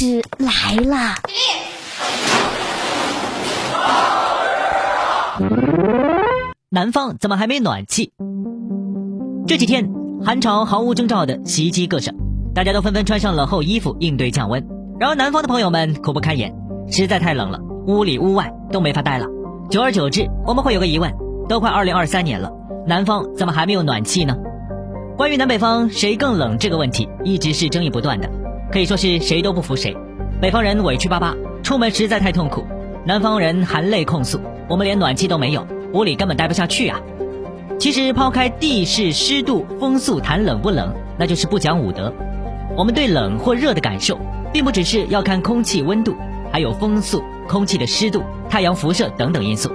是来啦南方怎么还没暖气？这几天寒潮毫无征兆的袭击各省。大家都纷纷穿上了厚衣服应对降温。然而南方的朋友们苦不堪言实在太冷了屋里屋外都没法待了。久而久之我们会有个疑问都快二零二三年了南方怎么还没有暖气呢？关于南北方谁更冷这个问题一直是争议不断的。可以说是谁都不服谁。北方人委屈巴巴，出门实在太痛苦；南方人含泪控诉，我们连暖气都没有，屋里根本待不下去啊。其实抛开地势、湿度、风速谈冷不冷，那就是不讲武德。我们对冷或热的感受，并不只是要看空气温度，还有风速、空气的湿度、太阳辐射等等因素。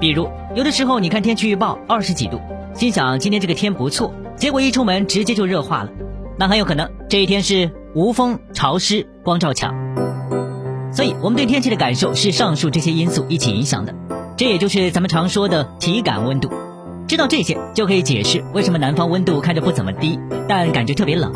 比如，有的时候你看天气预报二十几度，心想今天这个天不错，结果一出门直接就热化了，那很有可能这一天是无风、潮湿、光照强。所以，我们对天气的感受是上述这些因素一起影响的，这也就是咱们常说的体感温度。知道这些，就可以解释为什么南方温度看着不怎么低，但感觉特别冷。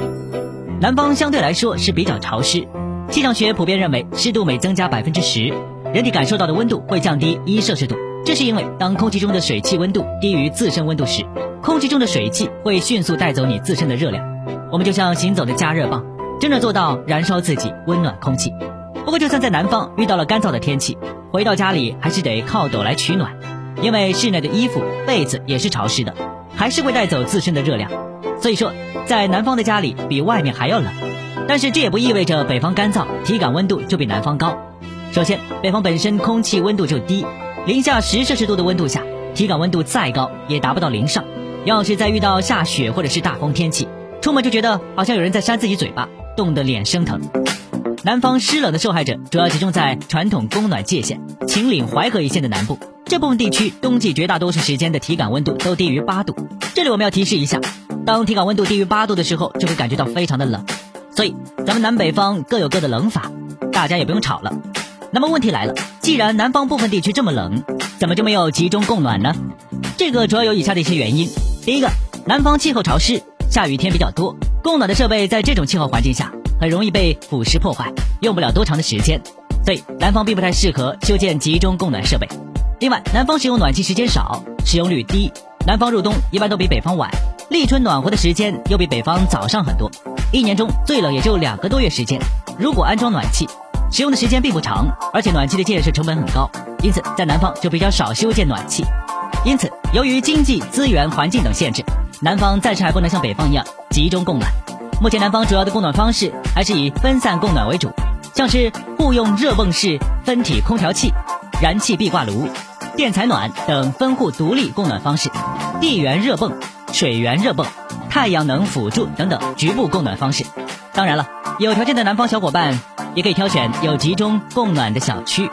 南方相对来说是比较潮湿，气象学普遍认为，湿度每增加百分之十，人体感受到的温度会降低一摄氏度。这是因为，当空气中的水汽温度低于自身温度时，空气中的水汽会迅速带走你自身的热量。我们就像行走的加热棒，真正做到燃烧自己，温暖空气。不过，就算在南方遇到了干燥的天气，回到家里还是得靠抖来取暖，因为室内的衣服、被子也是潮湿的，还是会带走自身的热量。所以说，在南方的家里比外面还要冷。但是这也不意味着北方干燥，体感温度就比南方高。首先，北方本身空气温度就低，零下十摄氏度的温度下，体感温度再高也达不到零上。要是再遇到下雪或者是大风天气，出门就觉得好像有人在扇自己嘴巴，冻得脸生疼。南方湿冷的受害者主要集中在传统供暖界限秦岭淮河一线的南部，这部分地区冬季绝大多数时间的体感温度都低于八度。这里我们要提示一下，当体感温度低于八度的时候，就会感觉到非常的冷。所以咱们南北方各有各的冷法，大家也不用吵了。那么问题来了，既然南方部分地区这么冷，怎么就没有集中供暖呢？这个主要有以下的一些原因：第一个，南方气候潮湿，下雨天比较多，供暖的设备在这种气候环境下。很容易被腐蚀破坏，用不了多长的时间，所以南方并不太适合修建集中供暖设备。另外，南方使用暖气时间少，使用率低，南方入冬一般都比北方晚，立春暖和的时间又比北方早上很多，一年中最冷也就两个多月时间。如果安装暖气，使用的时间并不长，而且暖气的建设成本很高，因此在南方就比较少修建暖气。因此，由于经济、资源、环境等限制，南方暂时还不能像北方一样集中供暖。目前南方主要的供暖方式还是以分散供暖为主，像是互用热泵式分体空调器、燃气壁挂炉、电采暖等分户独立供暖方式，地源热泵、水源热泵、太阳能辅助等等局部供暖方式。当然了，有条件的南方小伙伴也可以挑选有集中供暖的小区。